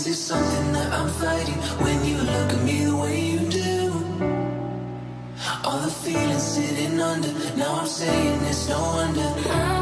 Is it something that I'm fighting when you look at me the way you do? All the feelings sitting under, now I'm saying it's no wonder.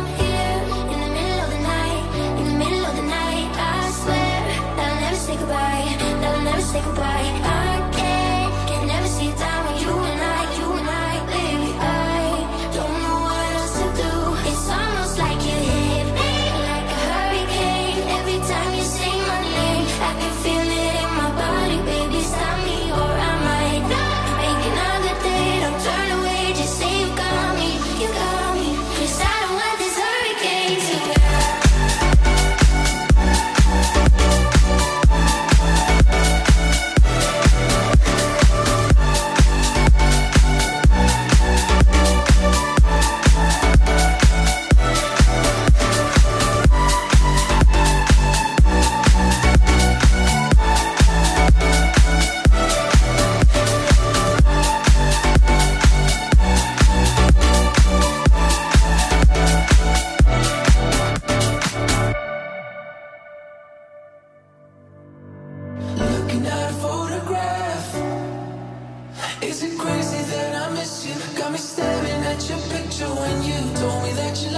Is it crazy that I miss you? Got me staring at your picture when you told me that you